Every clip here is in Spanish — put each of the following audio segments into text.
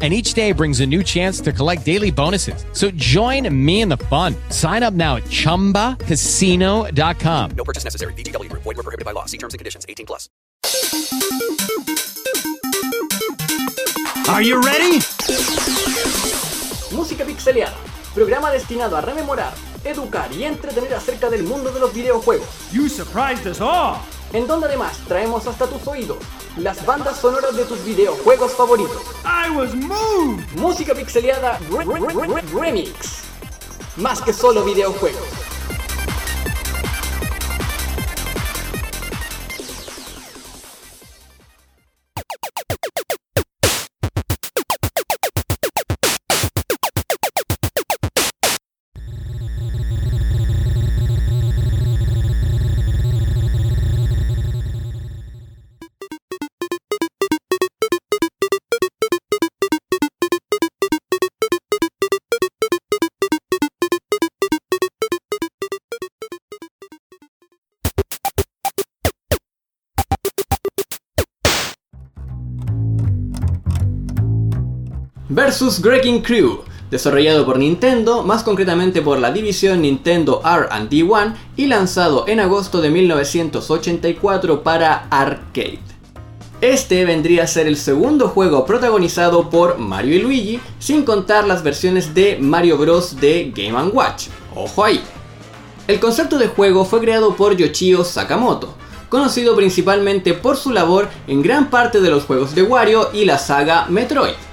And each day brings a new chance to collect daily bonuses. So join me in the fun. Sign up now at chumbacasino.com. No purchase necessary. VGW Group. Void were prohibited by law. See terms and conditions. 18 plus. Are you ready? Música Pixeleada, programa destinado a rememorar, educar y entretener acerca del mundo de los videojuegos, You surprised us all. En donde además traemos hasta tus oídos las bandas sonoras de tus videojuegos favoritos. I was moved. Música Pixeleada Re- Re- Re- Re- Remix. Más que solo videojuegos. Versus Wrecking Crew, desarrollado por Nintendo, más concretamente por la división Nintendo R&D1 y lanzado en agosto de 1984 para arcade. Este vendría a ser el segundo juego protagonizado por Mario y Luigi, sin contar las versiones de Mario Bros. de Game ⁇ Watch. Ojo ahí. El concepto de juego fue creado por Yoshio Sakamoto, conocido principalmente por su labor en gran parte de los juegos de Wario y la saga Metroid.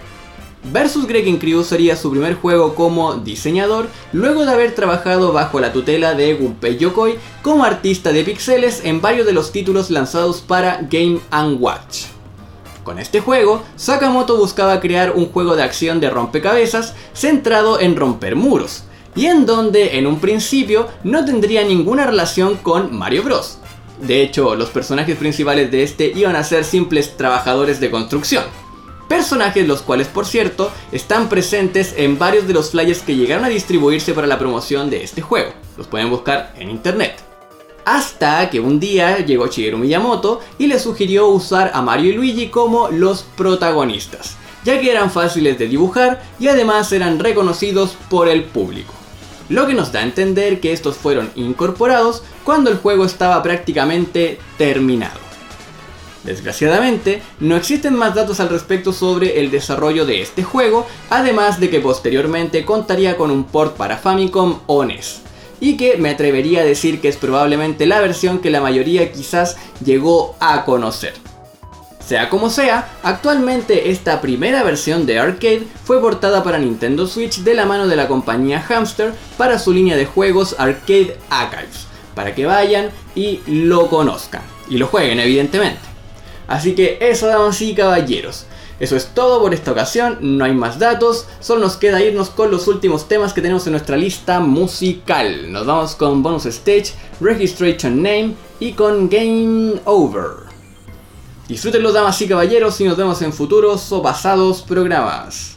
Versus Wrecking Crew sería su primer juego como diseñador, luego de haber trabajado bajo la tutela de Gunpei Yokoi como artista de pixeles en varios de los títulos lanzados para Game ⁇ Watch. Con este juego, Sakamoto buscaba crear un juego de acción de rompecabezas centrado en romper muros, y en donde en un principio no tendría ninguna relación con Mario Bros. De hecho, los personajes principales de este iban a ser simples trabajadores de construcción. Personajes los cuales, por cierto, están presentes en varios de los flyers que llegaron a distribuirse para la promoción de este juego. Los pueden buscar en internet. Hasta que un día llegó Shigeru Miyamoto y le sugirió usar a Mario y Luigi como los protagonistas, ya que eran fáciles de dibujar y además eran reconocidos por el público. Lo que nos da a entender que estos fueron incorporados cuando el juego estaba prácticamente terminado. Desgraciadamente, no existen más datos al respecto sobre el desarrollo de este juego, además de que posteriormente contaría con un port para Famicom o NES, y que me atrevería a decir que es probablemente la versión que la mayoría quizás llegó a conocer. Sea como sea, actualmente esta primera versión de arcade fue portada para Nintendo Switch de la mano de la compañía Hamster para su línea de juegos Arcade Archives, para que vayan y lo conozcan, y lo jueguen evidentemente. Así que eso, damas y caballeros. Eso es todo por esta ocasión, no hay más datos, solo nos queda irnos con los últimos temas que tenemos en nuestra lista musical. Nos vamos con Bonus Stage, Registration Name y con Game Over. Disfrútenlo damas y caballeros y nos vemos en futuros o pasados programas.